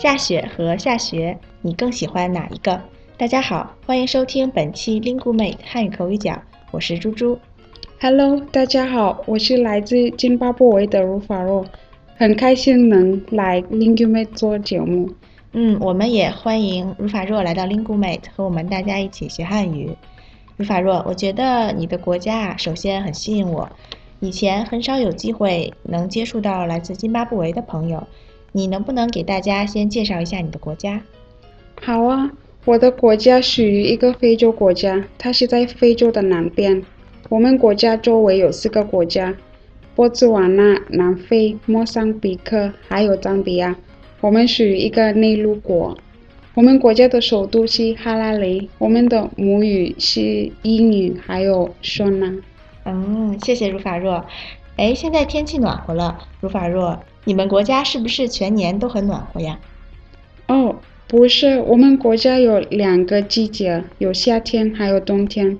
下雪和下学，你更喜欢哪一个？大家好，欢迎收听本期 Lingumate 汉语口语角，我是猪猪。Hello，大家好，我是来自津巴布韦的如法若，很开心能来 Lingumate 做节目。嗯，我们也欢迎如法若来到 Lingumate 和我们大家一起学汉语。如法若，我觉得你的国家啊，首先很吸引我，以前很少有机会能接触到来自津巴布韦的朋友。你能不能给大家先介绍一下你的国家？好啊，我的国家属于一个非洲国家，它是在非洲的南边。我们国家周围有四个国家：波兹瓦纳、南非、莫桑比克，还有赞比亚。我们属于一个内陆国。我们国家的首都是哈拉雷，我们的母语是英语，还有说呢。嗯，谢谢如法若。哎，现在天气暖和了，如法若，你们国家是不是全年都很暖和呀？哦，不是，我们国家有两个季节，有夏天还有冬天。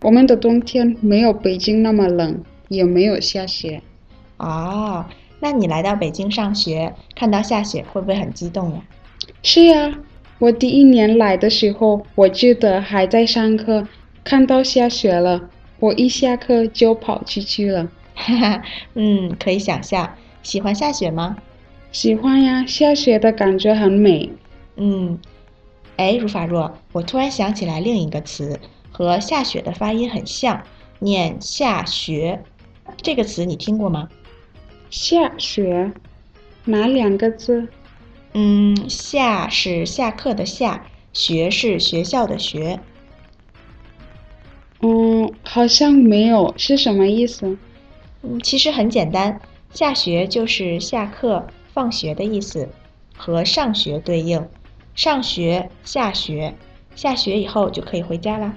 我们的冬天没有北京那么冷，也没有下雪。哦，那你来到北京上学，看到下雪会不会很激动呀？是呀，我第一年来的时候，我记得还在上课，看到下雪了，我一下课就跑出去了。哈哈，嗯，可以想象。喜欢下雪吗？喜欢呀，下雪的感觉很美。嗯，哎，如法若，我突然想起来另一个词，和下雪的发音很像，念下学。这个词你听过吗？下雪，哪两个字？嗯，下是下课的下，学是学校的学。嗯，好像没有，是什么意思？嗯，其实很简单，下学就是下课、放学的意思，和上学对应。上学、下学，下学以后就可以回家啦。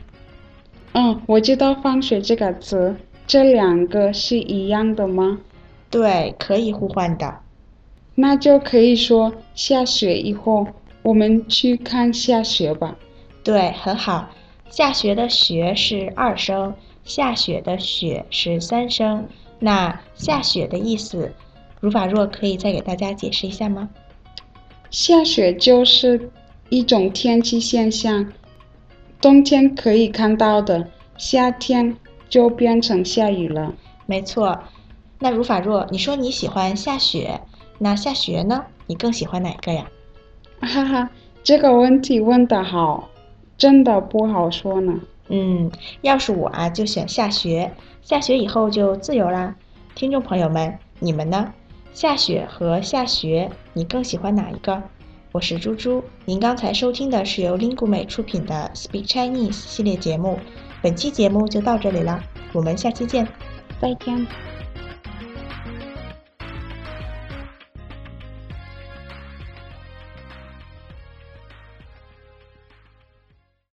嗯，我知道“放学”这个词，这两个是一样的吗？对，可以互换的。那就可以说下雪以后，我们去看下雪吧。对，很好。下学的“学”是二声，下雪的“雪”是三声。那下雪的意思，如法若可以再给大家解释一下吗？下雪就是一种天气现象，冬天可以看到的，夏天就变成下雨了。没错。那如法若，你说你喜欢下雪，那下雪呢？你更喜欢哪个呀？哈哈，这个问题问得好，真的不好说呢。嗯，要是我啊，就选下学。下学以后就自由啦。听众朋友们，你们呢？下雪和下学，你更喜欢哪一个？我是猪猪，您刚才收听的是由 Lingumay 出品的 Speak Chinese 系列节目。本期节目就到这里了，我们下期见，再见。